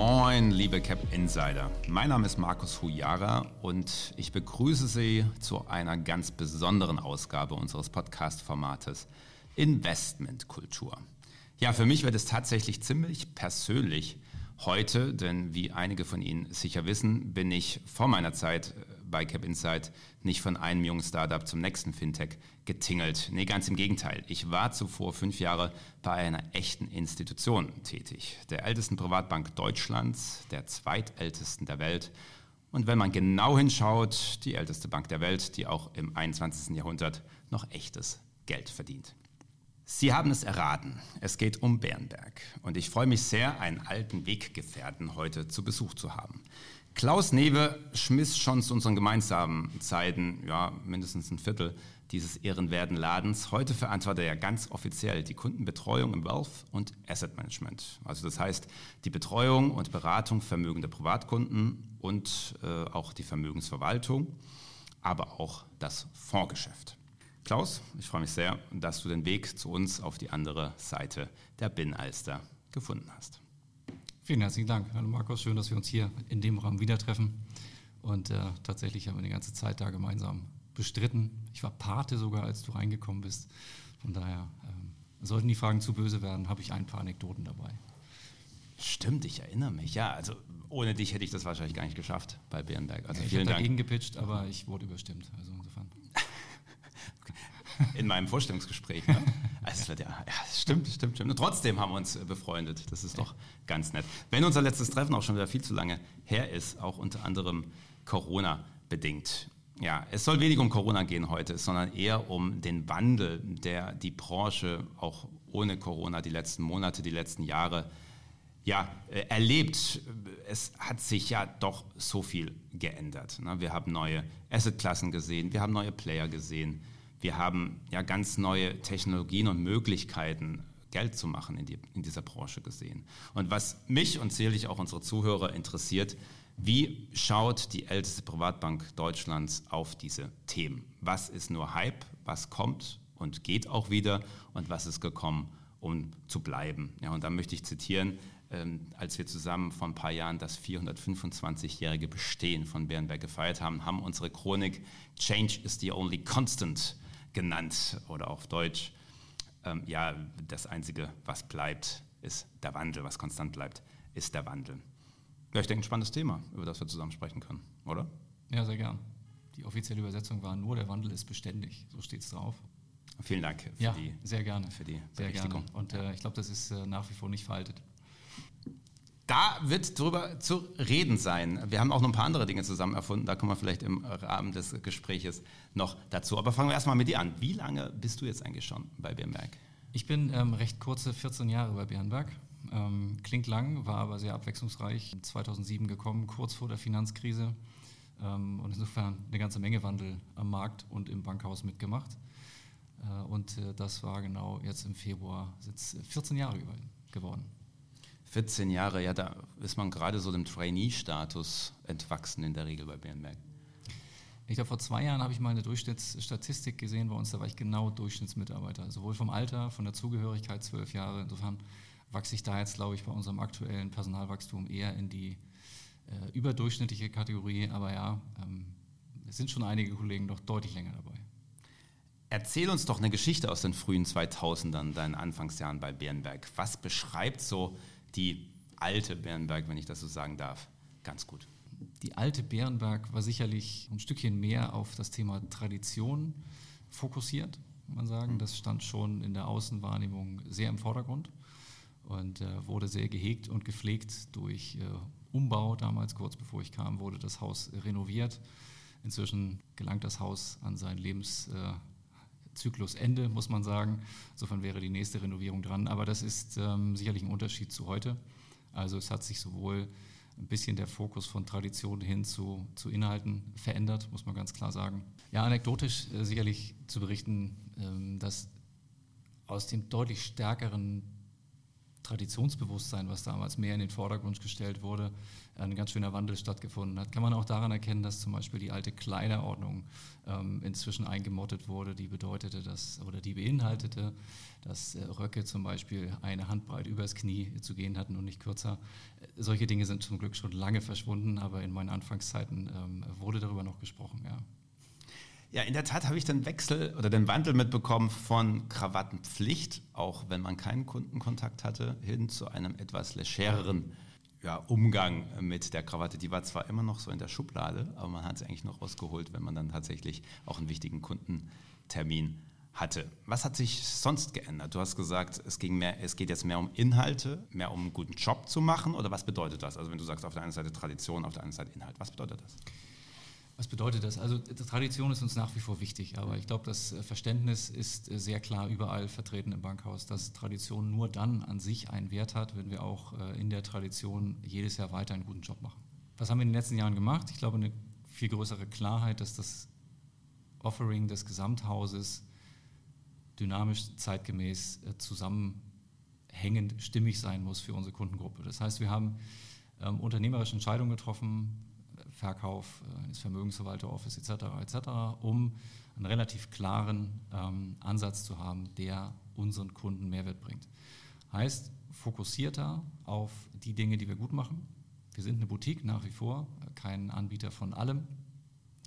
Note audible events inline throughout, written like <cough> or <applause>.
Moin, liebe Cap Insider. Mein Name ist Markus Hujara und ich begrüße Sie zu einer ganz besonderen Ausgabe unseres Podcast-Formates Investmentkultur. Ja, für mich wird es tatsächlich ziemlich persönlich heute, denn wie einige von Ihnen sicher wissen, bin ich vor meiner Zeit äh, bei Cap Insight nicht von einem jungen Startup zum nächsten Fintech getingelt. Nee, ganz im Gegenteil. Ich war zuvor fünf Jahre bei einer echten Institution tätig. Der ältesten Privatbank Deutschlands, der zweitältesten der Welt. Und wenn man genau hinschaut, die älteste Bank der Welt, die auch im 21. Jahrhundert noch echtes Geld verdient. Sie haben es erraten. Es geht um Bernberg. Und ich freue mich sehr, einen alten Weggefährten heute zu Besuch zu haben. Klaus Newe schmiss schon zu unseren gemeinsamen Zeiten, ja, mindestens ein Viertel dieses ehrenwerten Ladens. Heute verantwortet er ganz offiziell die Kundenbetreuung im Wealth und Asset Management. Also das heißt, die Betreuung und Beratung vermögender Privatkunden und äh, auch die Vermögensverwaltung, aber auch das Fondsgeschäft. Klaus, ich freue mich sehr, dass du den Weg zu uns auf die andere Seite der Binnenalster gefunden hast. Vielen herzlichen Dank. Hallo Markus, schön, dass wir uns hier in dem Raum wieder treffen. Und äh, tatsächlich haben wir die ganze Zeit da gemeinsam bestritten. Ich war Pate sogar, als du reingekommen bist. Von daher, ähm, sollten die Fragen zu böse werden, habe ich ein paar Anekdoten dabei. Stimmt, ich erinnere mich. Ja, also ohne dich hätte ich das wahrscheinlich gar nicht geschafft bei Bärenberg. Also ja, ich habe dagegen gepitcht, aber ich wurde überstimmt. Also insofern. <laughs> in meinem Vorstellungsgespräch. Ne? <laughs> Also ja, ja, stimmt, stimmt, stimmt. Und trotzdem haben wir uns äh, befreundet. Das ist doch ganz nett. Wenn unser letztes Treffen auch schon wieder viel zu lange her ist, auch unter anderem Corona bedingt. Ja, es soll wenig um Corona gehen heute, sondern eher um den Wandel, der die Branche auch ohne Corona die letzten Monate, die letzten Jahre ja, äh, erlebt. Es hat sich ja doch so viel geändert. Ne? Wir haben neue Assetklassen gesehen, wir haben neue Player gesehen. Wir haben ja ganz neue Technologien und Möglichkeiten, Geld zu machen in, die, in dieser Branche gesehen. Und was mich und sicherlich auch unsere Zuhörer interessiert, wie schaut die älteste Privatbank Deutschlands auf diese Themen? Was ist nur Hype? Was kommt und geht auch wieder? Und was ist gekommen, um zu bleiben? Ja, und da möchte ich zitieren, ähm, als wir zusammen vor ein paar Jahren das 425-jährige Bestehen von Bärenberg gefeiert haben, haben unsere Chronik Change is the only constant genannt oder auf Deutsch, ähm, ja, das Einzige, was bleibt, ist der Wandel, was konstant bleibt, ist der Wandel. Ja, ich denke, ein spannendes Thema, über das wir zusammen sprechen können, oder? Ja, sehr gern. Die offizielle Übersetzung war nur, der Wandel ist beständig, so steht es drauf. Vielen Dank für ja, die sehr gerne. Für die sehr gerne. Und äh, ich glaube, das ist äh, nach wie vor nicht veraltet. Da wird drüber zu reden sein. Wir haben auch noch ein paar andere Dinge zusammen erfunden. Da kommen wir vielleicht im Rahmen des Gesprächs noch dazu. Aber fangen wir erstmal mit dir an. Wie lange bist du jetzt eigentlich schon bei Bernberg? Ich bin ähm, recht kurze 14 Jahre bei Bernberg. Ähm, klingt lang, war aber sehr abwechslungsreich. 2007 gekommen, kurz vor der Finanzkrise. Ähm, und insofern eine ganze Menge Wandel am Markt und im Bankhaus mitgemacht. Äh, und äh, das war genau jetzt im Februar, sind 14 Jahre geworden. 14 Jahre, ja, da ist man gerade so dem Trainee-Status entwachsen in der Regel bei Bernberg. Ich glaube, vor zwei Jahren habe ich mal eine Durchschnittsstatistik gesehen bei uns, da war ich genau Durchschnittsmitarbeiter. Sowohl vom Alter, von der Zugehörigkeit, zwölf Jahre. Insofern wachse ich da jetzt, glaube ich, bei unserem aktuellen Personalwachstum eher in die äh, überdurchschnittliche Kategorie. Aber ja, ähm, es sind schon einige Kollegen noch deutlich länger dabei. Erzähl uns doch eine Geschichte aus den frühen 2000ern, deinen Anfangsjahren bei Bernberg. Was beschreibt so die alte Bärenberg, wenn ich das so sagen darf, ganz gut. Die alte Bärenberg war sicherlich ein Stückchen mehr auf das Thema Tradition fokussiert, kann man sagen. Das stand schon in der Außenwahrnehmung sehr im Vordergrund und äh, wurde sehr gehegt und gepflegt durch äh, Umbau. Damals, kurz bevor ich kam, wurde das Haus renoviert. Inzwischen gelangt das Haus an sein Lebens... Äh, Zyklusende, muss man sagen. Insofern wäre die nächste Renovierung dran. Aber das ist ähm, sicherlich ein Unterschied zu heute. Also es hat sich sowohl ein bisschen der Fokus von Tradition hin zu, zu Inhalten verändert, muss man ganz klar sagen. Ja, anekdotisch äh, sicherlich zu berichten, ähm, dass aus dem deutlich stärkeren Traditionsbewusstsein, was damals mehr in den Vordergrund gestellt wurde, ein ganz schöner Wandel stattgefunden hat. Kann man auch daran erkennen, dass zum Beispiel die alte Kleiderordnung ähm, inzwischen eingemottet wurde, die bedeutete, dass oder die beinhaltete, dass äh, Röcke zum Beispiel eine Handbreit übers Knie zu gehen hatten und nicht kürzer. Solche Dinge sind zum Glück schon lange verschwunden, aber in meinen Anfangszeiten ähm, wurde darüber noch gesprochen. Ja. Ja, in der Tat habe ich den Wechsel oder den Wandel mitbekommen von Krawattenpflicht, auch wenn man keinen Kundenkontakt hatte, hin zu einem etwas legereren ja, Umgang mit der Krawatte. Die war zwar immer noch so in der Schublade, aber man hat sie eigentlich noch rausgeholt, wenn man dann tatsächlich auch einen wichtigen Kundentermin hatte. Was hat sich sonst geändert? Du hast gesagt, es, ging mehr, es geht jetzt mehr um Inhalte, mehr um einen guten Job zu machen oder was bedeutet das? Also wenn du sagst, auf der einen Seite Tradition, auf der anderen Seite Inhalt, was bedeutet das? Was bedeutet das? Also Tradition ist uns nach wie vor wichtig, aber ich glaube, das äh, Verständnis ist äh, sehr klar überall vertreten im Bankhaus, dass Tradition nur dann an sich einen Wert hat, wenn wir auch äh, in der Tradition jedes Jahr weiter einen guten Job machen. Was haben wir in den letzten Jahren gemacht? Ich glaube, eine viel größere Klarheit, dass das Offering des Gesamthauses dynamisch, zeitgemäß, zusammenhängend, stimmig sein muss für unsere Kundengruppe. Das heißt, wir haben ähm, unternehmerische Entscheidungen getroffen, Verkauf eines Vermögensverwalter-Office etc., etc., um einen relativ klaren ähm, Ansatz zu haben, der unseren Kunden Mehrwert bringt. Heißt, fokussierter auf die Dinge, die wir gut machen. Wir sind eine Boutique nach wie vor, kein Anbieter von allem,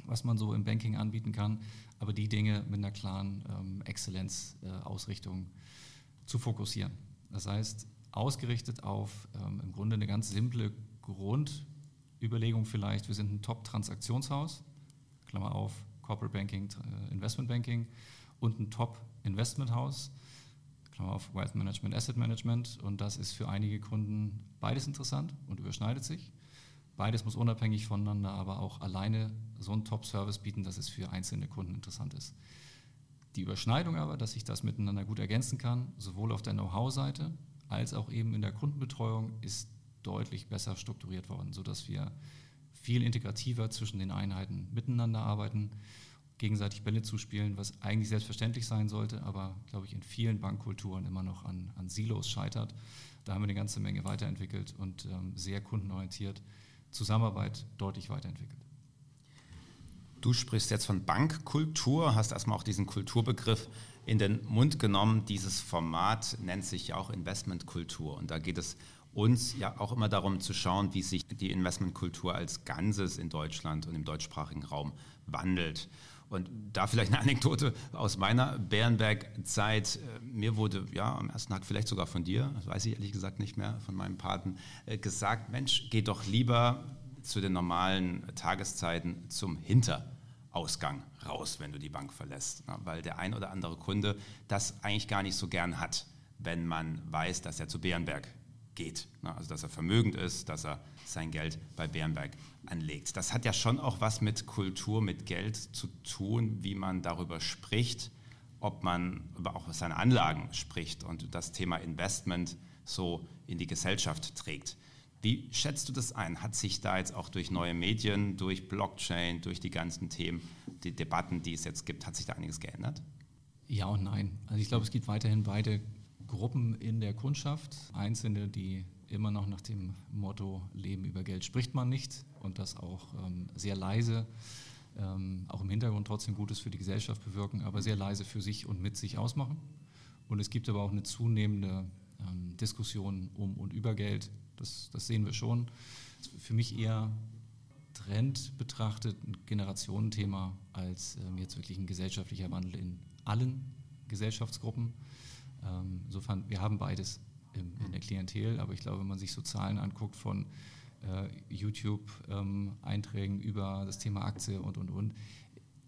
was man so im Banking anbieten kann, aber die Dinge mit einer klaren ähm, Exzellenzausrichtung äh, zu fokussieren. Das heißt, ausgerichtet auf ähm, im Grunde eine ganz simple Grund- Überlegung vielleicht, wir sind ein Top-Transaktionshaus, Klammer auf, Corporate Banking, äh, Investment Banking und ein Top-Investment-Haus, Klammer auf, Wealth Management, Asset Management und das ist für einige Kunden beides interessant und überschneidet sich. Beides muss unabhängig voneinander, aber auch alleine so einen Top-Service bieten, dass es für einzelne Kunden interessant ist. Die Überschneidung aber, dass ich das miteinander gut ergänzen kann, sowohl auf der Know-how-Seite als auch eben in der Kundenbetreuung, ist deutlich besser strukturiert worden, sodass wir viel integrativer zwischen den Einheiten miteinander arbeiten, gegenseitig Bälle zuspielen, was eigentlich selbstverständlich sein sollte, aber, glaube ich, in vielen Bankkulturen immer noch an, an Silos scheitert. Da haben wir eine ganze Menge weiterentwickelt und ähm, sehr kundenorientiert Zusammenarbeit deutlich weiterentwickelt. Du sprichst jetzt von Bankkultur, hast erstmal auch diesen Kulturbegriff in den Mund genommen. Dieses Format nennt sich ja auch Investmentkultur und da geht es uns ja auch immer darum zu schauen, wie sich die Investmentkultur als Ganzes in Deutschland und im deutschsprachigen Raum wandelt. Und da vielleicht eine Anekdote aus meiner Bärenberg-Zeit. Mir wurde ja am ersten Tag vielleicht sogar von dir, das weiß ich ehrlich gesagt nicht mehr, von meinem Paten, äh, gesagt, Mensch, geh doch lieber zu den normalen Tageszeiten zum Hinterausgang raus, wenn du die Bank verlässt. Weil der ein oder andere Kunde das eigentlich gar nicht so gern hat, wenn man weiß, dass er zu Bärenberg geht. Ne? Also dass er vermögend ist, dass er sein Geld bei Bärenberg anlegt. Das hat ja schon auch was mit Kultur, mit Geld zu tun, wie man darüber spricht, ob man über auch seine Anlagen spricht und das Thema Investment so in die Gesellschaft trägt. Wie schätzt du das ein? Hat sich da jetzt auch durch neue Medien, durch Blockchain, durch die ganzen Themen, die Debatten, die es jetzt gibt, hat sich da einiges geändert? Ja und nein. Also ich glaube, es gibt weiterhin beide Gruppen in der Kundschaft, Einzelne, die immer noch nach dem Motto Leben über Geld spricht man nicht und das auch ähm, sehr leise, ähm, auch im Hintergrund trotzdem Gutes für die Gesellschaft bewirken, aber sehr leise für sich und mit sich ausmachen. Und es gibt aber auch eine zunehmende ähm, Diskussion um und über Geld. Das, das sehen wir schon. Für mich eher Trend betrachtet ein Generationenthema als ähm, jetzt wirklich ein gesellschaftlicher Wandel in allen Gesellschaftsgruppen. Ähm, insofern, wir haben beides in, in, der Klientel, aber ich glaube, wenn man sich so Zahlen anguckt von äh, YouTube-Einträgen ähm, über das Thema Aktie und, und, und,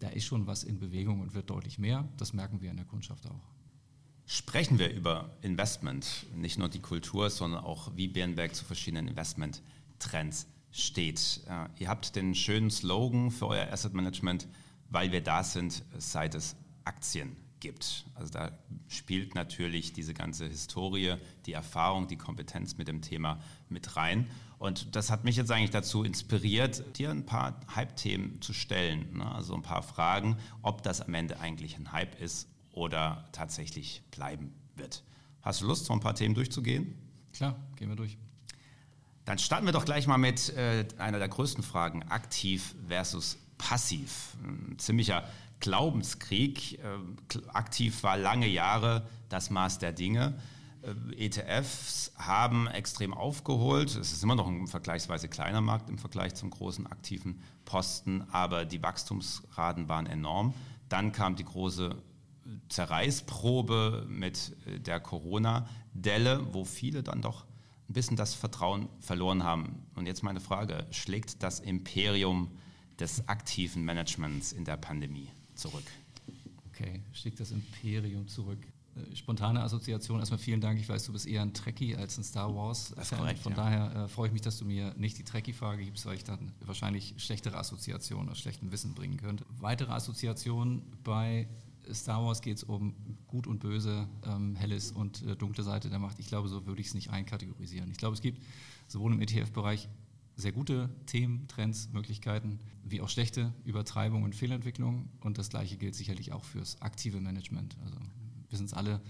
da ist schon was in Bewegung und wird deutlich mehr. Das merken wir in der Kundschaft auch. Sprechen wir über Investment, nicht nur die Kultur, sondern auch wie Bärenberg zu verschiedenen Investment-Trends steht. Äh, ihr habt den schönen Slogan für euer Asset Management, weil wir da sind, seit es Aktien gibt. Also da spielt natürlich diese ganze Historie, die Erfahrung, die Kompetenz mit dem Thema mit rein. Und das hat mich jetzt eigentlich dazu inspiriert, dir ein paar Hype-Themen zu stellen. Ne? Also ein paar Fragen, ob das am Ende eigentlich ein Hype ist oder tatsächlich bleiben wird. Hast du Lust, so ein paar Themen durchzugehen? Klar, gehen wir durch. Dann starten wir doch gleich mal mit äh, einer der größten Fragen, aktiv versus passiv. Ein ziemlicher Glaubenskrieg. Äh, aktiv war lange Jahre das Maß der Dinge. Äh, ETFs haben extrem aufgeholt. Es ist immer noch ein vergleichsweise kleiner Markt im Vergleich zum großen aktiven Posten, aber die Wachstumsraten waren enorm. Dann kam die große Zerreißprobe mit äh, der Corona-Delle, wo viele dann doch ein bisschen das Vertrauen verloren haben. Und jetzt meine Frage, schlägt das Imperium des aktiven Managements in der Pandemie zurück? Okay, schlägt das Imperium zurück. Äh, spontane Assoziation, erstmal vielen Dank. Ich weiß, du bist eher ein Trekkie als ein Star Wars-Fan. Von ja. daher äh, freue ich mich, dass du mir nicht die Trekkie-Frage gibst, weil ich dann wahrscheinlich schlechtere Assoziationen aus schlechtem Wissen bringen könnte. Weitere Assoziationen bei Star Wars geht es um Gut und Böse, ähm, helles und äh, dunkle Seite der Macht. Ich glaube, so würde ich es nicht einkategorisieren. Ich glaube, es gibt sowohl im ETF-Bereich sehr gute Themen, Trends, Möglichkeiten, wie auch schlechte Übertreibungen und Fehlentwicklungen. Und das Gleiche gilt sicherlich auch fürs aktive Management. Also wir sind es alle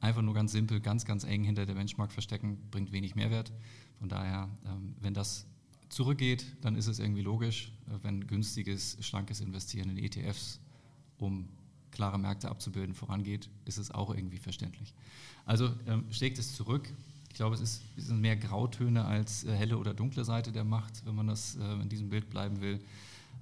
einfach nur ganz simpel, ganz, ganz eng hinter der Benchmark verstecken, bringt wenig Mehrwert. Von daher, ähm, wenn das zurückgeht, dann ist es irgendwie logisch, äh, wenn günstiges, schlankes Investieren in ETFs, um klare Märkte abzubilden, vorangeht, ist es auch irgendwie verständlich. Also ähm, schlägt es zurück. Ich glaube, es, ist, es sind mehr Grautöne als äh, helle oder dunkle Seite der Macht, wenn man das äh, in diesem Bild bleiben will.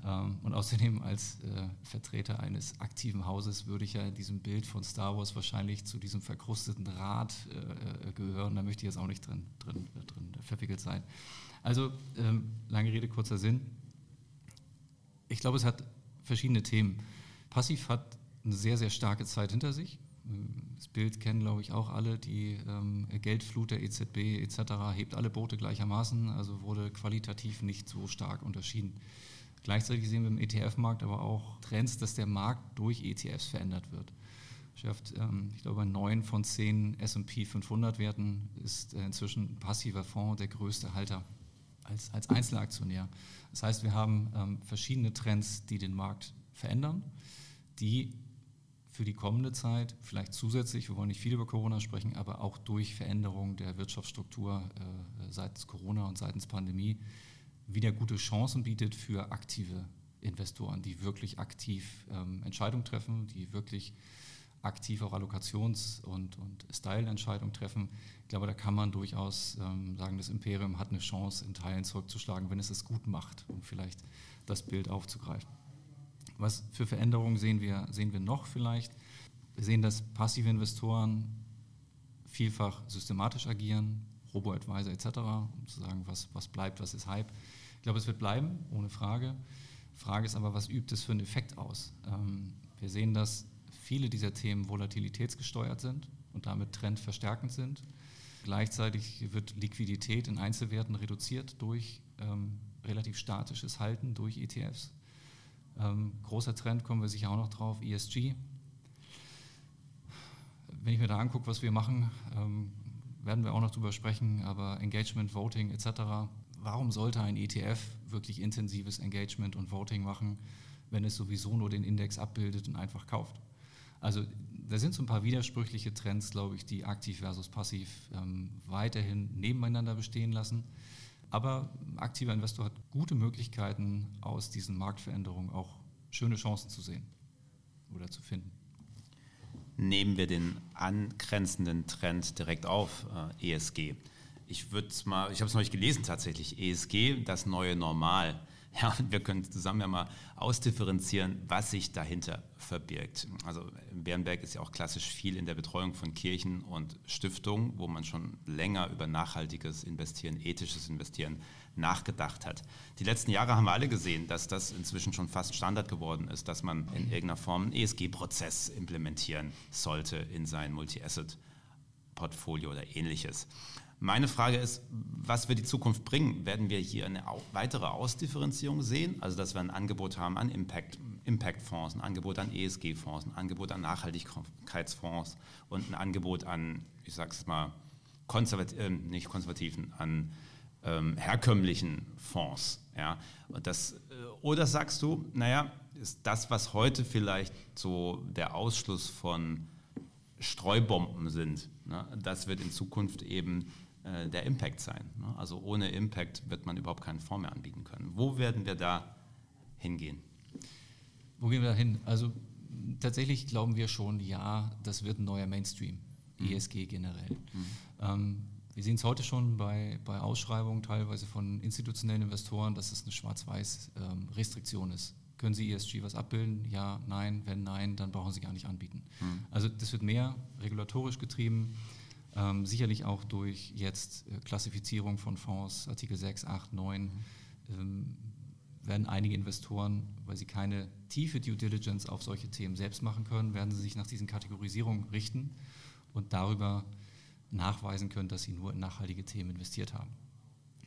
Ähm, und außerdem als äh, Vertreter eines aktiven Hauses würde ich ja in diesem Bild von Star Wars wahrscheinlich zu diesem verkrusteten Rad äh, äh, gehören. Da möchte ich jetzt auch nicht drin, drin, äh, drin verwickelt sein. Also ähm, lange Rede, kurzer Sinn. Ich glaube, es hat verschiedene Themen. Passiv hat eine sehr, sehr starke Zeit hinter sich. Das Bild kennen, glaube ich, auch alle. Die ähm, Geldflut der EZB etc. hebt alle Boote gleichermaßen, also wurde qualitativ nicht so stark unterschieden. Gleichzeitig sehen wir im ETF-Markt aber auch Trends, dass der Markt durch ETFs verändert wird. Schafft, ähm, ich glaube, bei neun von zehn S&P 500 Werten ist äh, inzwischen ein passiver Fonds der größte Halter als, als Einzelaktionär. Das heißt, wir haben ähm, verschiedene Trends, die den Markt verändern, die für die kommende Zeit, vielleicht zusätzlich, wir wollen nicht viel über Corona sprechen, aber auch durch Veränderung der Wirtschaftsstruktur äh, seitens Corona und seitens Pandemie wieder gute Chancen bietet für aktive Investoren, die wirklich aktiv ähm, Entscheidungen treffen, die wirklich aktiv auch Allokations- und, und Style-Entscheidungen treffen. Ich glaube, da kann man durchaus ähm, sagen, das Imperium hat eine Chance, in Teilen zurückzuschlagen, wenn es es gut macht, um vielleicht das Bild aufzugreifen. Was für Veränderungen sehen wir, sehen wir noch vielleicht? Wir sehen, dass passive Investoren vielfach systematisch agieren, Robo-Advisor etc., um zu sagen, was, was bleibt, was ist Hype. Ich glaube, es wird bleiben, ohne Frage. Frage ist aber, was übt es für einen Effekt aus? Ähm, wir sehen, dass viele dieser Themen volatilitätsgesteuert sind und damit trendverstärkend sind. Gleichzeitig wird Liquidität in Einzelwerten reduziert durch ähm, relativ statisches Halten durch ETFs. Ähm, großer Trend, kommen wir sicher auch noch drauf, ESG. Wenn ich mir da angucke, was wir machen, ähm, werden wir auch noch drüber sprechen, aber Engagement, Voting etc. Warum sollte ein ETF wirklich intensives Engagement und Voting machen, wenn es sowieso nur den Index abbildet und einfach kauft? Also da sind so ein paar widersprüchliche Trends, glaube ich, die aktiv versus passiv ähm, weiterhin nebeneinander bestehen lassen. Aber ein aktiver Investor hat gute Möglichkeiten, aus diesen Marktveränderungen auch schöne Chancen zu sehen oder zu finden. Nehmen wir den angrenzenden Trend direkt auf, äh, ESG. Ich ich habe es nicht gelesen tatsächlich, ESG, das neue Normal. <laughs> Ja, wir können zusammen ja mal ausdifferenzieren, was sich dahinter verbirgt. Also Bernberg ist ja auch klassisch viel in der Betreuung von Kirchen und Stiftungen, wo man schon länger über nachhaltiges Investieren, ethisches Investieren nachgedacht hat. Die letzten Jahre haben wir alle gesehen, dass das inzwischen schon fast Standard geworden ist, dass man in irgendeiner Form einen ESG-Prozess implementieren sollte in sein Multi-Asset-Portfolio oder ähnliches. Meine Frage ist, was wird die Zukunft bringen? Werden wir hier eine weitere Ausdifferenzierung sehen? Also, dass wir ein Angebot haben an Impact, Impact-Fonds, ein Angebot an ESG-Fonds, ein Angebot an Nachhaltigkeitsfonds und ein Angebot an, ich sage es mal, konservat äh, nicht konservativen, an ähm, herkömmlichen Fonds. Ja? Und das, äh, oder sagst du, naja, ist das, was heute vielleicht so der Ausschluss von Streubomben sind, ne? das wird in Zukunft eben äh, der Impact sein. Ne? Also ohne Impact wird man überhaupt keinen Fonds mehr anbieten können. Wo werden wir da hingehen? Wo gehen wir da hin? Also tatsächlich glauben wir schon, ja, das wird ein neuer Mainstream, mhm. ESG generell. Mhm. Ähm, wir sehen es heute schon bei, bei Ausschreibungen teilweise von institutionellen Investoren, dass es eine Schwarz-Weiß-Restriktion ähm, ist. Können Sie ESG was abbilden? Ja, nein. Wenn nein, dann brauchen Sie gar nicht anbieten. Mhm. Also das wird mehr regulatorisch getrieben, ähm, sicherlich auch durch jetzt äh, Klassifizierung von Fonds, Artikel 6, 8, 9. Ähm, werden einige Investoren, weil sie keine tiefe Due Diligence auf solche Themen selbst machen können, werden sie sich nach diesen Kategorisierungen richten und darüber nachweisen können, dass sie nur in nachhaltige Themen investiert haben.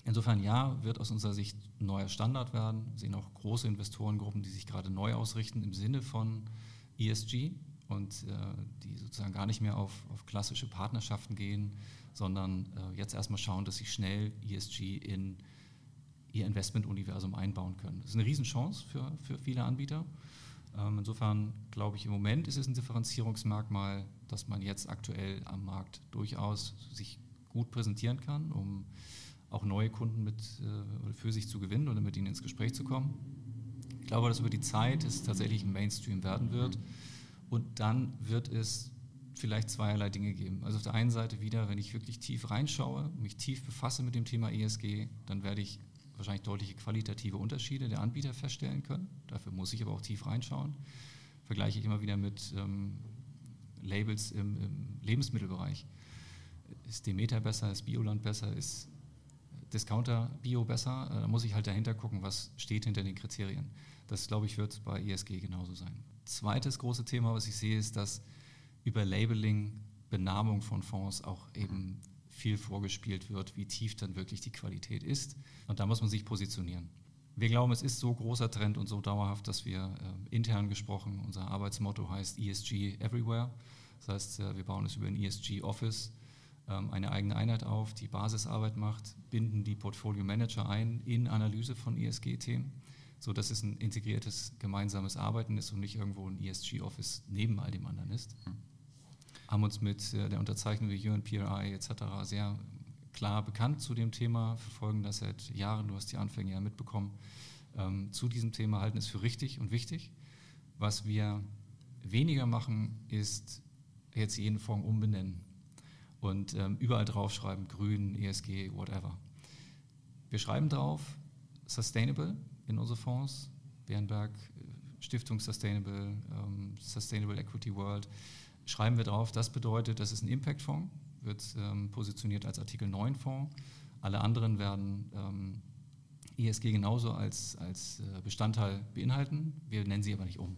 Insofern ja, wird aus unserer Sicht ein neuer Standard werden. Wir sehen auch große Investorengruppen, die sich gerade neu ausrichten im Sinne von ESG und äh, die sozusagen gar nicht mehr auf, auf klassische Partnerschaften gehen, sondern äh, jetzt erstmal schauen, dass sie schnell ESG in ihr Investmentuniversum einbauen können. Das ist eine Riesenchance für, für viele Anbieter. Ähm, insofern glaube ich, im Moment ist es ein Differenzierungsmerkmal, dass man jetzt aktuell am Markt durchaus sich gut präsentieren kann, um auch neue Kunden mit, äh, für sich zu gewinnen oder mit ihnen ins Gespräch zu kommen. Ich glaube, dass über die Zeit es tatsächlich ein Mainstream werden wird und dann wird es vielleicht zweierlei Dinge geben. Also auf der einen Seite wieder, wenn ich wirklich tief reinschaue, mich tief befasse mit dem Thema ESG, dann werde ich wahrscheinlich deutliche qualitative Unterschiede der Anbieter feststellen können. Dafür muss ich aber auch tief reinschauen. Vergleiche ich immer wieder mit ähm, Labels im, im, Lebensmittelbereich. Ist Demeter besser, ist Bioland besser, ist Discounter Bio besser? Äh, da muss ich halt dahinter gucken, was steht hinter den Kriterien. Das, glaube ich, wird bei ESG genauso sein. Zweites große Thema, was ich sehe, ist, dass über Labeling, Benamung von Fonds auch eben viel vorgespielt wird, wie tief dann wirklich die Qualität ist. Und da muss man sich positionieren. Wir glauben, es ist so großer Trend und so dauerhaft, dass wir äh, intern gesprochen, unser Arbeitsmotto heißt ESG Everywhere. Das heißt, äh, wir bauen es über ein ESG Office, ähm, eine eigene Einheit auf, die Basisarbeit macht, binden die Portfolio Manager ein in Analyse von ESG-Themen, sodass es ein integriertes gemeinsames Arbeiten ist und nicht irgendwo ein ESG Office neben all dem anderen ist. Mhm haben uns mit äh, der Unterzeichnung wie UNPRI etc. sehr klar bekannt zu dem Thema, verfolgen das seit Jahren, du hast die Anfänge ja mitbekommen, ähm, zu diesem Thema halten es für richtig und wichtig. Was wir weniger machen, ist jetzt jeden Fonds umbenennen und ähm, überall draufschreiben, grün, ESG, whatever. Wir schreiben drauf, sustainable in unsere Fonds, Bärenberg, äh, Stiftung Sustainable, ähm, Sustainable Equity World, schreiben wir drauf, das bedeutet, das ist ein Impact-Fonds, wird ähm, positioniert als Artikel 9-Fonds. Alle anderen werden ähm, ESG genauso als, als äh, Bestandteil beinhalten. Wir nennen sie aber nicht um,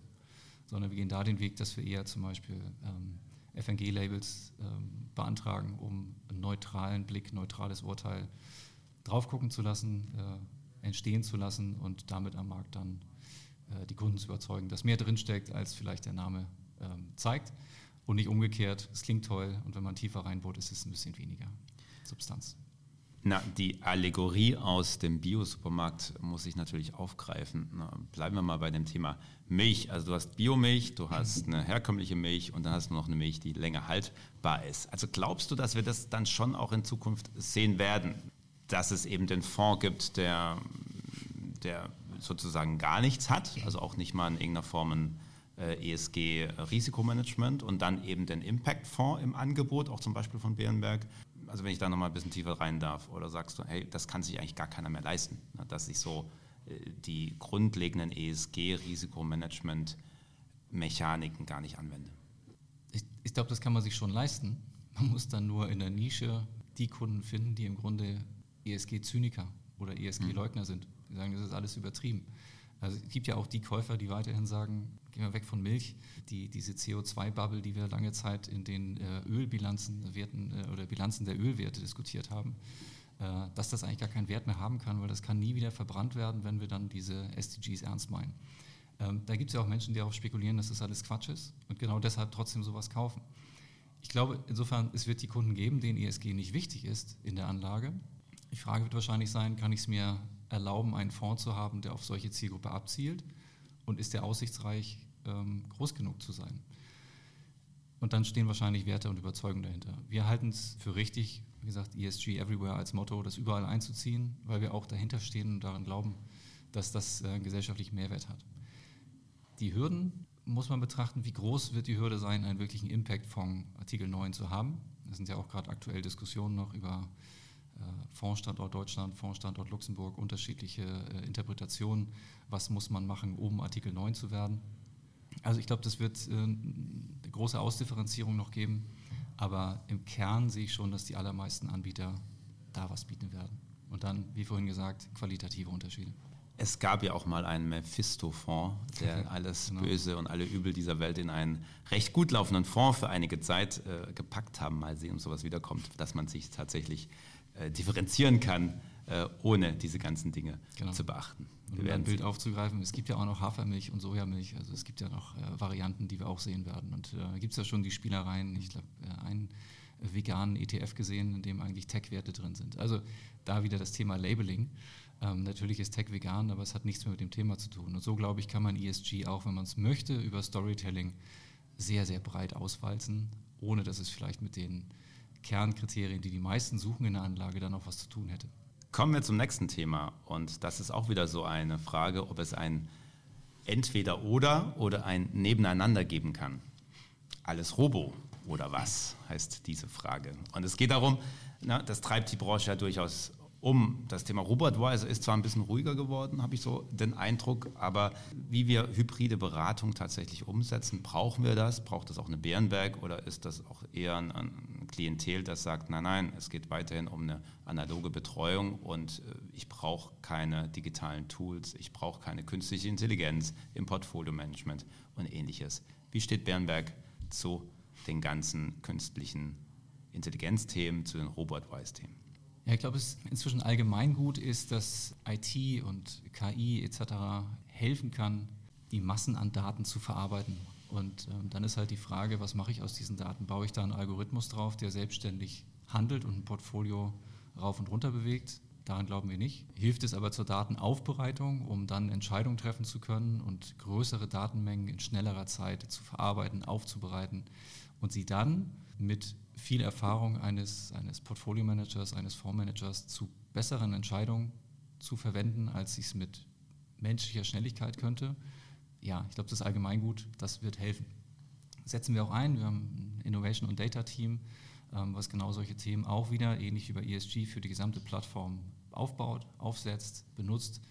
sondern wir gehen da den Weg, dass wir eher zum Beispiel ähm, FNG-Labels ähm, beantragen, um einen neutralen Blick, neutrales Urteil drauf gucken zu lassen, äh, entstehen zu lassen und damit am Markt dann äh, die Kunden zu überzeugen, dass mehr drinsteckt, als vielleicht der Name ähm, zeigt. Und nicht umgekehrt, es klingt toll und wenn man tiefer reinbohrt, ist es ein bisschen weniger Substanz. Na, die Allegorie aus dem Bio-Supermarkt muss ich natürlich aufgreifen. Na, bleiben wir mal bei dem Thema Milch. Also du hast Biomilch, du hast <laughs> eine herkömmliche Milch und dann hast du noch eine Milch, die länger haltbar ist. Also glaubst du, dass wir das dann schon auch in Zukunft sehen werden? Dass es eben den Fonds gibt, der, der sozusagen gar nichts hat, also auch nicht mal in irgendeiner Form ein äh, ESG-Risikomanagement und dann eben den Impact-Fonds im Angebot, auch zum Beispiel von Bärenberg. Also wenn ich da nochmal ein bisschen tiefer rein darf, oder sagst du, hey, das kann sich eigentlich gar keiner mehr leisten, ne, dass sich so äh, die grundlegenden ESG-Risikomanagement-Mechaniken gar nicht anwenden? Ich, ich glaube, das kann man sich schon leisten. Man muss dann nur in der Nische die Kunden finden, die im Grunde ESG-Zyniker oder ESG-Leugner sind. Die sagen, das ist alles übertrieben. Also es gibt ja auch die Käufer, die weiterhin sagen, gehen wir weg von Milch, die, diese CO2-Bubble, die wir lange Zeit in den äh, Ölbilanzen Werten, äh, oder Bilanzen der Ölwerte diskutiert haben, äh, dass das eigentlich gar keinen Wert mehr haben kann, weil das kann nie wieder verbrannt werden, wenn wir dann diese SDGs ernst meinen. Ähm, da gibt es ja auch Menschen, die darauf spekulieren, dass das alles Quatsch ist und genau deshalb trotzdem sowas kaufen. Ich glaube, insofern, es wird die Kunden geben, denen ESG nicht wichtig ist in der Anlage. Die Frage wird wahrscheinlich sein, kann ich es mir erlauben, einen Fonds zu haben, der auf solche Zielgruppe abzielt? Und ist der aussichtsreich, ähm, groß genug zu sein? Und dann stehen wahrscheinlich Werte und Überzeugungen dahinter. Wir halten es für richtig, wie gesagt, ESG Everywhere als Motto, das überall einzuziehen, weil wir auch dahinter stehen und daran glauben, dass das äh, gesellschaftlichen Mehrwert hat. Die Hürden muss man betrachten, wie groß wird die Hürde sein, einen wirklichen Impact von Artikel 9 zu haben. Es sind ja auch gerade aktuell Diskussionen noch über Fondsstandort Deutschland, Fondsstandort Luxemburg, unterschiedliche äh, Interpretationen. Was muss man machen, um Artikel 9 zu werden? Also ich glaube, das wird äh, eine große Ausdifferenzierung noch geben. Aber im Kern sehe ich schon, dass die allermeisten Anbieter da was bieten werden. Und dann, wie vorhin gesagt, qualitative Unterschiede. Es gab ja auch mal einen Mephisto-Fonds, der <laughs> alles genau. Böse und alle Übel dieser Welt in einen recht gut laufenden Fonds für einige Zeit äh, gepackt haben. Mal sehen, ob sowas wiederkommt, dass man sich tatsächlich äh, differenzieren kann, äh, ohne diese ganzen Dinge genau. zu beachten. Wir um ein Bild aufzugreifen, es gibt ja auch noch Hafermilch und Sojamilch, also es gibt ja noch äh, Varianten, die wir auch sehen werden. Und da äh, gibt es ja schon die Spielereien, ich glaube, äh, einen veganen ETF gesehen, in dem eigentlich Tech-Werte drin sind. Also da wieder das Thema Labeling. Ähm, natürlich ist Tech vegan, aber es hat nichts mehr mit dem Thema zu tun. Und so, glaube ich, kann man ESG auch, wenn man es möchte, über Storytelling sehr, sehr breit auswalzen, ohne dass es vielleicht mit den Kernkriterien, die die meisten suchen in der Anlage, dann auch was zu tun hätte. Kommen wir zum nächsten Thema. Und das ist auch wieder so eine Frage, ob es ein Entweder-Oder oder ein Nebeneinander geben kann. Alles Robo oder was heißt diese Frage. Und es geht darum, na, das treibt die Branche ja durchaus um. Das Thema Robotwise ist zwar ein bisschen ruhiger geworden, habe ich so den Eindruck, aber wie wir hybride Beratung tatsächlich umsetzen, brauchen wir das? Braucht das auch eine Bärenberg oder ist das auch eher ein, ein Klientel, das sagt, nein, nein, es geht weiterhin um eine analoge Betreuung und äh, ich brauche keine digitalen Tools, ich brauche keine künstliche Intelligenz im Portfolio-Management und ähnliches. Wie steht Bärenberg zu den ganzen künstlichen Intelligenzthemen, zu den Robotwise-Themen? Ja, ich glaube, es inzwischen allgemein gut ist, dass IT und KI etc. helfen kann, die Massen an Daten zu verarbeiten. Und ähm, dann ist halt die Frage, was mache ich aus diesen Daten? Baue ich da einen Algorithmus drauf, der selbstständig handelt und ein Portfolio rauf und runter bewegt? Daran glauben wir nicht. Hilft es aber zur Datenaufbereitung, um dann Entscheidungen treffen zu können und größere Datenmengen in schnellerer Zeit zu verarbeiten, aufzubereiten und sie dann mit viel Erfahrung eines, eines Portfolio-Managers, eines Fondsmanagers zu besseren Entscheidungen zu verwenden, als ich es mit menschlicher Schnelligkeit könnte. Ja, ich glaube, das allgemeingut, das wird helfen. Setzen wir auch ein, wir haben ein Innovation- und Data-Team, ähm, was genau solche Themen auch wieder, ähnlich wie bei ESG, für die gesamte Plattform aufbaut, aufsetzt, benutzt,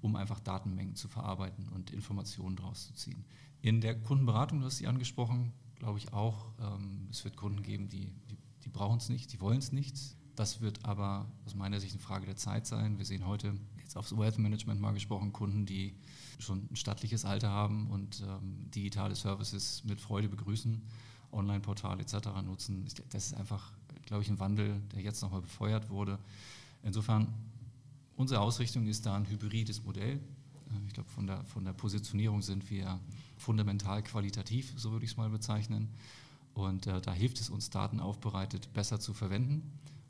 um einfach Datenmengen zu verarbeiten und Informationen daraus zu ziehen. In der Kundenberatung, du hast sie angesprochen, glaube ich auch, ähm, es wird Kunden geben, die, die, die brauchen es nicht, die wollen es nicht. Das wird aber aus meiner Sicht eine Frage der Zeit sein. Wir sehen heute, jetzt aufs Wealth Management mal gesprochen, Kunden, die schon ein stattliches Alter haben und ähm, digitale Services mit Freude begrüßen, Online-Portale etc. nutzen. Das ist einfach, glaube ich, ein Wandel, der jetzt nochmal befeuert wurde. Insofern, unsere Ausrichtung ist da ein hybrides Modell. Äh, ich glaube, von der, von der Positionierung sind wir fundamental qualitativ, so würde ich es mal bezeichnen. Und äh, da hilft es uns, Daten aufbereitet besser zu verwenden.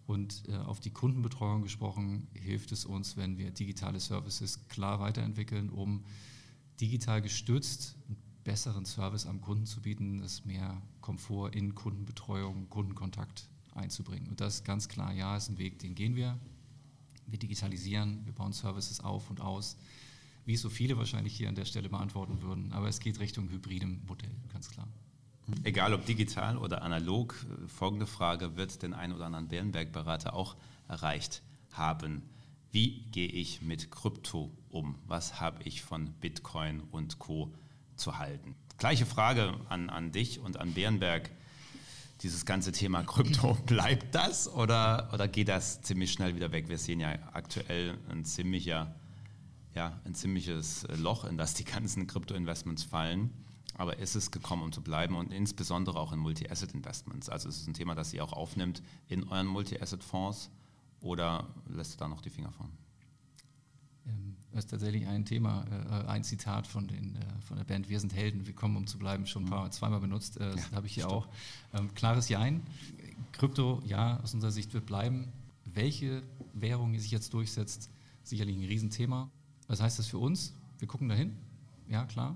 Und äh, auf die Kundenbetreuung gesprochen, hilft es uns, wenn wir digitale Services klar weiterentwickeln, um digital gestützt einen besseren Service am Kunden zu bieten, das mehr Komfort in Kundenbetreuung, Kundenkontakt einzubringen. Und das ist ganz klar, ja, ist ein Weg, den gehen wir. Wir digitalisieren, wir bauen Services auf und aus wie so viele wahrscheinlich hier an der Stelle beantworten würden. Aber es geht Richtung hybridem Modell, ganz klar. Egal ob digital oder analog, folgende Frage wird den einen oder anderen Bärenberg-Berater auch erreicht haben. Wie gehe ich mit Krypto um? Was habe ich von Bitcoin und Co. zu halten? Gleiche Frage an, an dich und an Bärenberg. Dieses ganze Thema Krypto, <laughs> bleibt das oder, oder geht das ziemlich schnell wieder weg? Wir sehen ja aktuell ein ziemlicher ja, ein ziemliches äh, Loch, in das die ganzen Krypto-Investments fallen. Aber ist es gekommen, um zu bleiben und insbesondere auch in Multi-Asset-Investments. Also ist es ein Thema, das ihr auch aufnimmt in euren Multi-Asset-Fonds oder lässt du da noch die Finger von? Ähm, das ist tatsächlich ein Thema, äh, ein Zitat von, den, äh, von der Band Wir sind Helden, wir kommen, um zu bleiben, schon ein paar, mhm. zweimal benutzt. das ja, habe ich hier stimmt. auch. Ähm, klares Jein. Krypto, ja, aus unserer Sicht wird bleiben. Welche Währung sich jetzt durchsetzt, sicherlich ein Riesenthema. Was heißt das für uns? Wir gucken dahin. Ja, klar,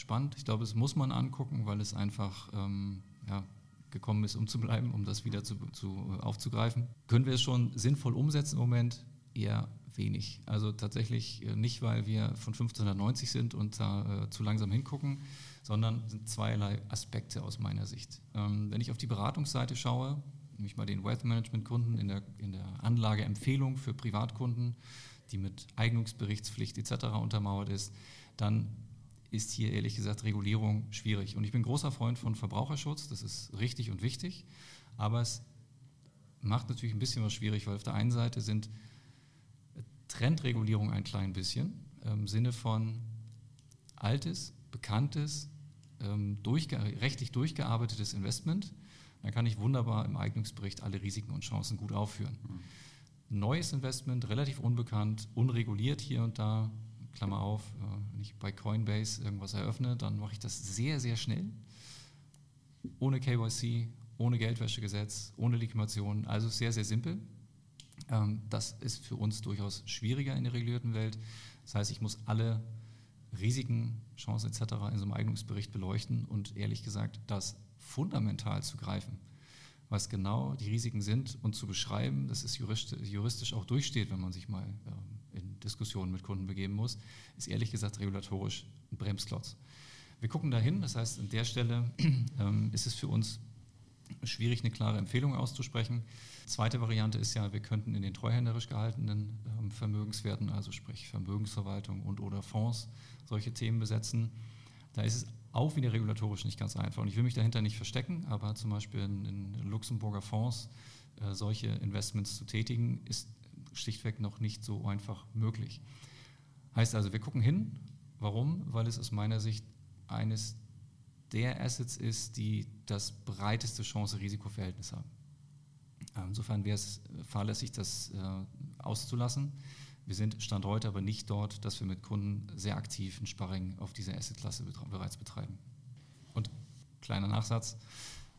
spannend. Ich glaube, es muss man angucken, weil es einfach ähm, ja, gekommen ist, um zu bleiben, um das wieder zu, zu, aufzugreifen. Können wir es schon sinnvoll umsetzen im Moment? Eher wenig. Also tatsächlich äh, nicht, weil wir von 1590 sind und da äh, zu langsam hingucken, sondern sind zweierlei Aspekte aus meiner Sicht. Ähm, wenn ich auf die Beratungsseite schaue, nämlich mal den Wealth Management Kunden in der, in der Anlageempfehlung für Privatkunden, die mit Eignungsberichtspflicht etc. untermauert ist, dann ist hier ehrlich gesagt Regulierung schwierig. Und ich bin großer Freund von Verbraucherschutz, das ist richtig und wichtig, aber es macht natürlich ein bisschen was schwierig, weil auf der einen Seite sind Trendregulierung ein klein bisschen im Sinne von altes, bekanntes, ähm, durchge rechtlich durchgearbeitetes Investment. Dann kann ich wunderbar im Eignungsbericht alle Risiken und Chancen gut aufführen. Mhm. Neues Investment, relativ unbekannt, unreguliert hier und da, Klammer auf, äh, wenn ich bei Coinbase irgendwas eröffne, dann mache ich das sehr, sehr schnell, ohne KYC, ohne Geldwäschegesetz, ohne Legitimation, also sehr, sehr simpel. Ähm, das ist für uns durchaus schwieriger in der regulierten Welt. Das heißt, ich muss alle Risiken, Chancen etc. in so einem Eignungsbericht beleuchten und ehrlich gesagt das fundamental zu greifen, was genau die Risiken sind und zu beschreiben, dass es juristisch auch durchsteht, wenn man sich mal ähm, Diskussionen mit Kunden begeben muss, ist ehrlich gesagt regulatorisch ein Bremsklotz. Wir gucken dahin, das heißt, an der Stelle <clears throat> ähm, ist es für uns schwierig, eine klare Empfehlung auszusprechen. Zweite Variante ist ja, wir könnten in den treuhänderisch gehaltenen ähm, Vermögenswerten, also sprich Vermögensverwaltung und oder Fonds, solche Themen besetzen. Da ist es auch wieder regulatorisch nicht ganz einfach. Und ich will mich dahinter nicht verstecken, aber zum Beispiel in, in Luxemburger Fonds äh, solche Investments zu tätigen, ist schlichtweg noch nicht so einfach möglich. Heißt also, wir gucken hin. Warum? Weil es aus meiner Sicht eines der Assets ist, die das breiteste Chance-Risiko-Verhältnis haben. Insofern wäre es fahrlässig, das äh, auszulassen. Wir sind Stand heute aber nicht dort, dass wir mit Kunden sehr aktiv ein Sparring auf dieser Assetklasse bereits betreiben. Und kleiner Nachsatz,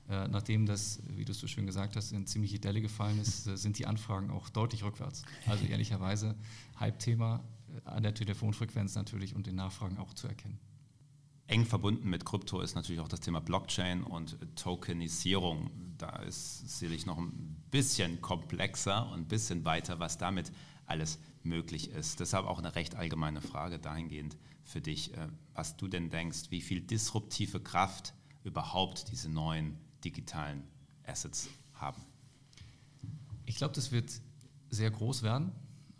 äh, nachdem das, wie du es so schön gesagt hast, in ziemliche Delle gefallen ist, äh, sind die Anfragen auch deutlich rückwärts. Also <laughs> ehrlicherweise Hype-Thema an der Telefonfrequenz natürlich und den Nachfragen auch zu erkennen. Eng verbunden mit Krypto ist natürlich auch das Thema Blockchain und Tokenisierung. Da ist sicherlich noch ein bisschen komplexer und ein bisschen weiter, was damit alles möglich ist. Deshalb auch eine recht allgemeine Frage dahingehend für dich, äh, was du denn denkst, wie viel disruptive Kraft überhaupt diese neuen digitalen Assets haben. Ich glaube, das wird sehr groß werden.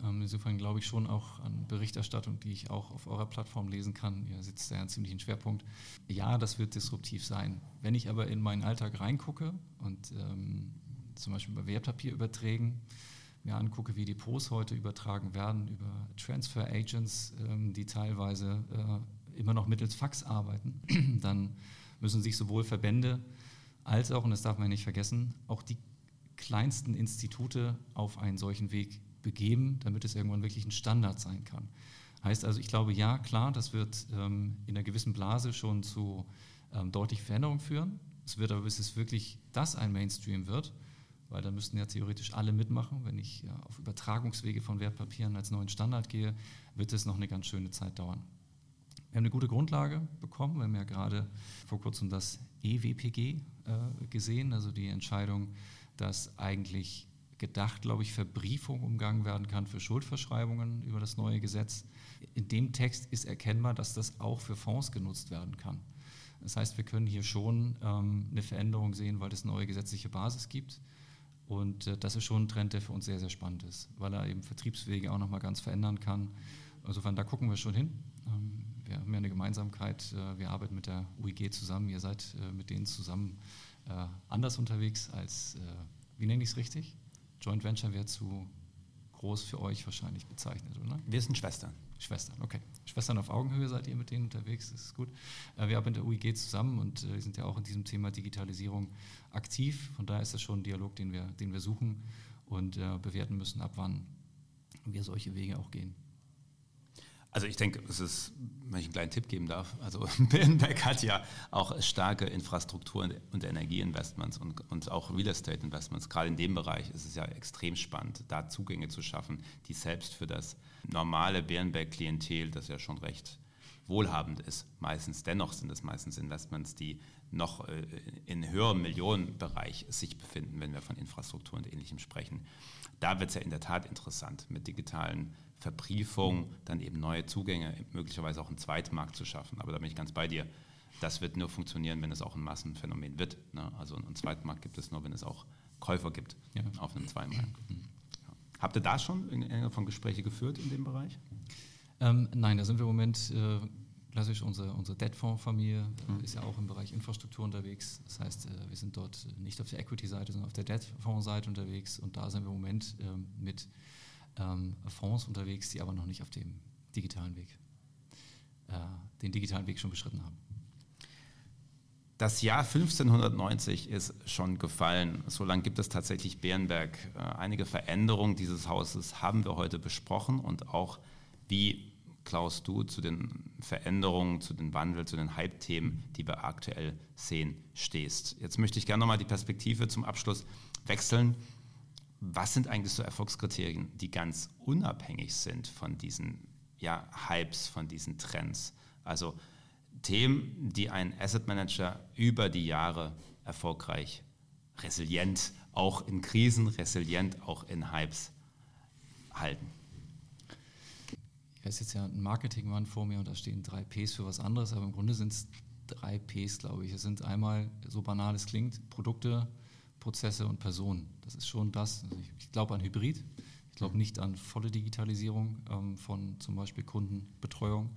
Ähm, insofern glaube ich schon auch an Berichterstattung, die ich auch auf eurer Plattform lesen kann. Ihr sitzt da ja einen ziemlichen Schwerpunkt. Ja, das wird disruptiv sein. Wenn ich aber in meinen Alltag reingucke und ähm, zum Beispiel bei Wertpapierüberträgen mir angucke, wie Depots heute übertragen werden über Transfer Agents, ähm, die teilweise äh, immer noch mittels Fax arbeiten, <clears throat> dann müssen sich sowohl Verbände als auch, und das darf man nicht vergessen, auch die kleinsten Institute auf einen solchen Weg begeben, damit es irgendwann wirklich ein Standard sein kann. Heißt also, ich glaube, ja, klar, das wird ähm, in einer gewissen Blase schon zu ähm, deutlichen Veränderungen führen. Es wird aber, bis es wirklich das ein Mainstream wird, weil da müssten ja theoretisch alle mitmachen. Wenn ich ja, auf Übertragungswege von Wertpapieren als neuen Standard gehe, wird es noch eine ganz schöne Zeit dauern. Wir haben eine gute Grundlage bekommen. Wir haben ja gerade vor kurzem das EWPG äh, gesehen, also die Entscheidung, dass eigentlich gedacht, glaube ich, Verbriefung umgangen werden kann für Schuldverschreibungen über das neue Gesetz. In dem Text ist erkennbar, dass das auch für Fonds genutzt werden kann. Das heißt, wir können hier schon ähm, eine Veränderung sehen, weil es neue gesetzliche Basis gibt. Und äh, das ist schon ein Trend, der für uns sehr, sehr spannend ist, weil er eben Vertriebswege auch nochmal ganz verändern kann. Insofern, da gucken wir schon hin. Wir haben ja eine Gemeinsamkeit. Äh, wir arbeiten mit der UIG zusammen. Ihr seid äh, mit denen zusammen äh, anders unterwegs als, wie nenne ich es richtig? Joint Venture wäre zu groß für euch wahrscheinlich bezeichnet, oder? Wir sind Schwestern. Schwestern, okay. Schwestern auf Augenhöhe seid ihr mit denen unterwegs, das ist gut. Wir arbeiten in der UIG zusammen und äh, sind ja auch in diesem Thema Digitalisierung aktiv. Von daher ist das schon ein Dialog, den wir, den wir suchen und äh, bewerten müssen, ab wann wir solche Wege auch gehen. Also ich denke, es ist, wenn ich einen kleinen Tipp geben darf, also <laughs> Birnberg hat ja auch starke Infrastruktur- und Energieinvestments und, und auch Real Estate-Investments. Gerade in dem Bereich ist es ja extrem spannend, da Zugänge zu schaffen, die selbst für das normale Bärenberg-Klientel, das ja schon recht wohlhabend ist. Meistens dennoch sind es meistens Investments, die noch äh, in höherem Millionenbereich sich befinden, wenn wir von Infrastruktur und Ähnlichem sprechen. Da wird es ja in der Tat interessant, mit digitalen Verbriefungen dann eben neue Zugänge, möglicherweise auch einen Zweitmarkt zu schaffen. Aber da bin ich ganz bei dir. Das wird nur funktionieren, wenn es auch ein Massenphänomen wird. Ne? Also einen Zweitmarkt gibt es nur, wenn es auch Käufer gibt ja. auf einem Zweitmarkt. Mhm. Habt ihr da schon von Gespräche geführt in dem Bereich? Ähm, nein, da sind wir im Moment äh, klassisch unsere, unsere Debt-Fonds-Familie äh, mhm. ist ja auch im Bereich Infrastruktur unterwegs. Das heißt, äh, wir sind dort nicht auf der Equity-Seite, sondern auf der Debt-Fonds-Seite unterwegs und da sind wir im Moment ähm, mit ähm, Fonds unterwegs, die aber noch nicht auf dem digitalen Weg, äh, den digitalen Weg schon beschritten haben. Das Jahr 1590 ist schon gefallen. So lange gibt es tatsächlich Bärenberg. Äh, einige Veränderungen dieses Hauses haben wir heute besprochen und auch wie Klaus du zu den Veränderungen, zu den Wandel, zu den Hype-Themen, die wir aktuell sehen, stehst. Jetzt möchte ich gerne nochmal die Perspektive zum Abschluss wechseln. Was sind eigentlich so Erfolgskriterien, die ganz unabhängig sind von diesen ja, Hypes, von diesen Trends? Also Themen, die ein Asset Manager über die Jahre erfolgreich, resilient, auch in Krisen, resilient, auch in Hypes halten. Ich weiß jetzt ja ein Marketingmann vor mir und da stehen drei Ps für was anderes, aber im Grunde sind es drei Ps, glaube ich. Es sind einmal, so banal es klingt, Produkte, Prozesse und Personen. Das ist schon das. Also ich, ich glaube an Hybrid. Ich glaube nicht an volle Digitalisierung ähm, von zum Beispiel Kundenbetreuung.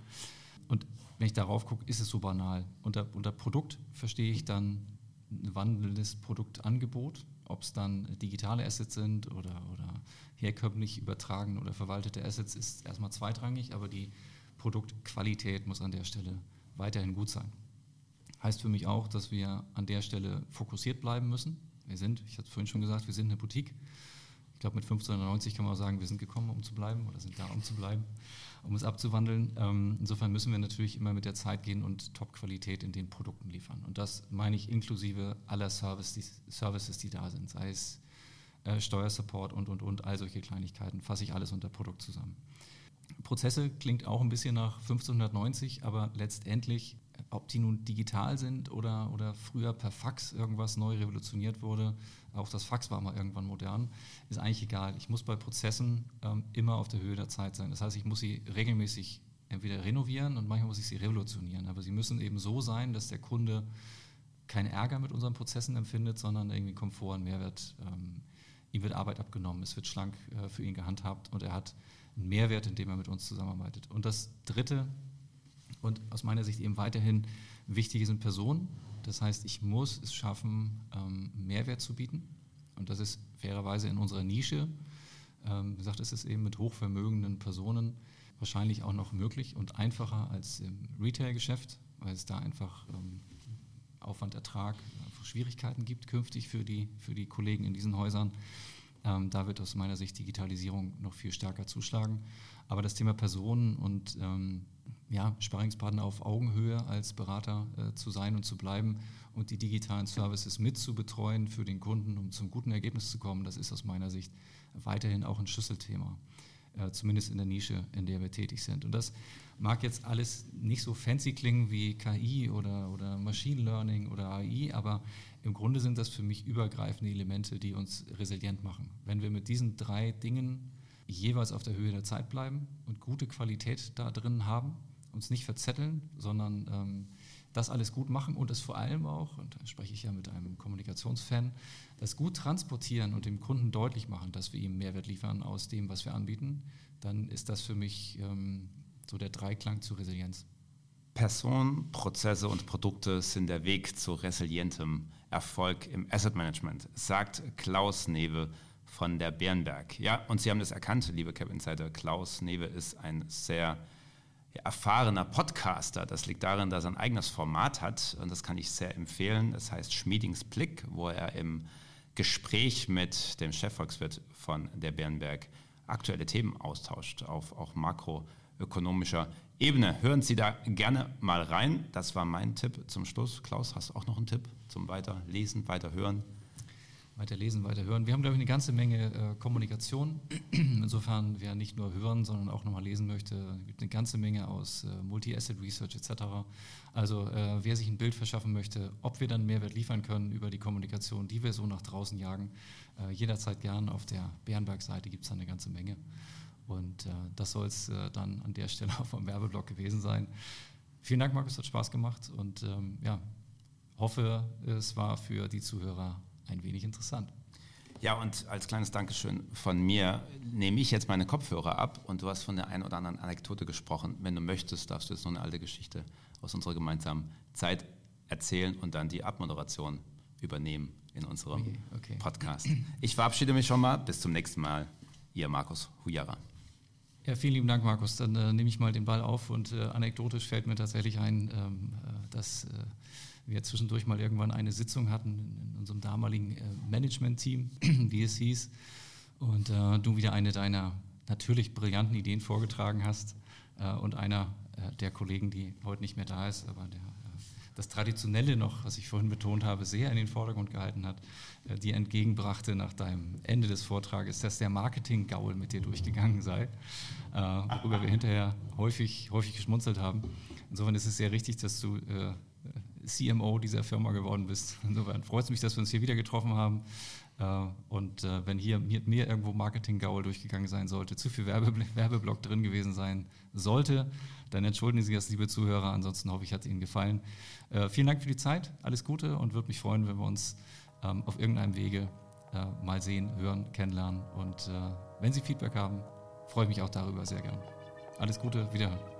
Und wenn ich darauf gucke, ist es so banal. Unter, unter Produkt verstehe ich dann ein wandelndes Produktangebot, ob es dann digitale Assets sind oder, oder herkömmlich übertragen oder verwaltete Assets, ist erstmal zweitrangig, aber die Produktqualität muss an der Stelle weiterhin gut sein. Heißt für mich auch, dass wir an der Stelle fokussiert bleiben müssen. Wir sind, ich hatte vorhin schon gesagt, wir sind eine Boutique. Ich glaube, mit 1590 kann man auch sagen, wir sind gekommen, um zu bleiben oder sind da, um zu bleiben um es abzuwandeln. Ähm, insofern müssen wir natürlich immer mit der Zeit gehen und Top-Qualität in den Produkten liefern. Und das meine ich inklusive aller Service, die, Services, die da sind, sei es äh, Steuersupport und, und, und, all solche Kleinigkeiten, fasse ich alles unter Produkt zusammen. Prozesse klingt auch ein bisschen nach 1590, aber letztendlich, ob die nun digital sind oder, oder früher per Fax irgendwas neu revolutioniert wurde, auch das Fax war mal irgendwann modern, ist eigentlich egal. Ich muss bei Prozessen ähm, immer auf der Höhe der Zeit sein. Das heißt, ich muss sie regelmäßig entweder renovieren und manchmal muss ich sie revolutionieren. Aber sie müssen eben so sein, dass der Kunde keinen Ärger mit unseren Prozessen empfindet, sondern irgendwie Komfort und Mehrwert. Ähm, ihm wird Arbeit abgenommen, es wird schlank äh, für ihn gehandhabt und er hat einen Mehrwert, indem er mit uns zusammenarbeitet. Und das Dritte und aus meiner Sicht eben weiterhin wichtig sind Personen. Das heißt, ich muss es schaffen, ähm, Mehrwert zu bieten. Und das ist fairerweise in unserer Nische, ähm, wie gesagt, es ist eben mit hochvermögenden Personen wahrscheinlich auch noch möglich und einfacher als im Retail-Geschäft, weil es da einfach ähm, Aufwand, Ertrag, Schwierigkeiten gibt künftig für die, für die Kollegen in diesen Häusern. Ähm, da wird aus meiner Sicht Digitalisierung noch viel stärker zuschlagen. Aber das Thema Personen und ähm, ja, Sparingspartner auf Augenhöhe als Berater äh, zu sein und zu bleiben und die digitalen Services mit zu betreuen für den Kunden, um zum guten Ergebnis zu kommen, das ist aus meiner Sicht weiterhin auch ein Schlüsselthema, äh, zumindest in der Nische, in der wir tätig sind. Und das mag jetzt alles nicht so fancy klingen wie KI oder, oder Machine Learning oder AI, aber im Grunde sind das für mich übergreifende Elemente, die uns resilient machen. Wenn wir mit diesen drei Dingen jeweils auf der Höhe der Zeit bleiben und gute Qualität da drin haben, uns nicht verzetteln, sondern ähm, das alles gut machen und es vor allem auch, und da spreche ich ja mit einem Kommunikationsfan, das gut transportieren und dem Kunden deutlich machen, dass wir ihm Mehrwert liefern aus dem, was wir anbieten, dann ist das für mich ähm, so der Dreiklang zu Resilienz. Personen, Prozesse und Produkte sind der Weg zu resilientem Erfolg im Asset Management, sagt Klaus Newe von der Bärenberg. Ja, und Sie haben das erkannt, liebe Cap Insider. Klaus Newe ist ein sehr erfahrener Podcaster. Das liegt darin, dass er ein eigenes Format hat und das kann ich sehr empfehlen. Das heißt Schmiedingsblick, wo er im Gespräch mit dem Chefvolkswirt von der Bärenberg aktuelle Themen austauscht auf auch makroökonomischer Ebene. Hören Sie da gerne mal rein. Das war mein Tipp zum Schluss. Klaus, hast du auch noch einen Tipp zum Weiterlesen, Weiterhören? Weiter lesen, weiter hören. Wir haben, glaube ich, eine ganze Menge äh, Kommunikation. <clears throat> Insofern, wer nicht nur hören, sondern auch nochmal lesen möchte, gibt eine ganze Menge aus äh, Multi-Asset Research etc. Also äh, wer sich ein Bild verschaffen möchte, ob wir dann Mehrwert liefern können über die Kommunikation, die wir so nach draußen jagen, äh, jederzeit gern. Auf der Bärenberg-Seite gibt es eine ganze Menge. Und äh, das soll es äh, dann an der Stelle <laughs> auch vom Werbeblock gewesen sein. Vielen Dank, Markus, hat Spaß gemacht und ähm, ja, hoffe, es war für die Zuhörer ein wenig interessant. Ja, und als kleines Dankeschön von mir nehme ich jetzt meine Kopfhörer ab und du hast von der einen oder anderen Anekdote gesprochen. Wenn du möchtest, darfst du jetzt noch eine alte Geschichte aus unserer gemeinsamen Zeit erzählen und dann die Abmoderation übernehmen in unserem okay, okay. Podcast. Ich verabschiede mich schon mal. Bis zum nächsten Mal. Ihr Markus Hujara. Ja, vielen lieben Dank, Markus. Dann äh, nehme ich mal den Ball auf und äh, anekdotisch fällt mir tatsächlich ein, ähm, äh, dass äh, wir zwischendurch mal irgendwann eine Sitzung hatten in unserem damaligen äh, Management-Team, <clears throat> wie es hieß, und äh, du wieder eine deiner natürlich brillanten Ideen vorgetragen hast äh, und einer äh, der Kollegen, die heute nicht mehr da ist, aber der das Traditionelle noch, was ich vorhin betont habe, sehr in den Vordergrund gehalten hat, äh, dir entgegenbrachte nach deinem Ende des Vortrages, dass der Marketing-Gaul mit dir durchgegangen sei, äh, worüber wir hinterher häufig, häufig geschmunzelt haben. Insofern ist es sehr richtig, dass du äh, CMO dieser Firma geworden bist. Insofern freut es mich, dass wir uns hier wieder getroffen haben. Und wenn hier mit mir irgendwo Marketing-Gaul durchgegangen sein sollte, zu viel Werbeblock drin gewesen sein sollte, dann entschuldigen Sie das, liebe Zuhörer. Ansonsten hoffe ich, hat es Ihnen gefallen. Äh, vielen Dank für die Zeit, alles Gute und würde mich freuen, wenn wir uns ähm, auf irgendeinem Wege äh, mal sehen, hören, kennenlernen. Und äh, wenn Sie Feedback haben, freue ich mich auch darüber sehr gern. Alles Gute, wiederhören.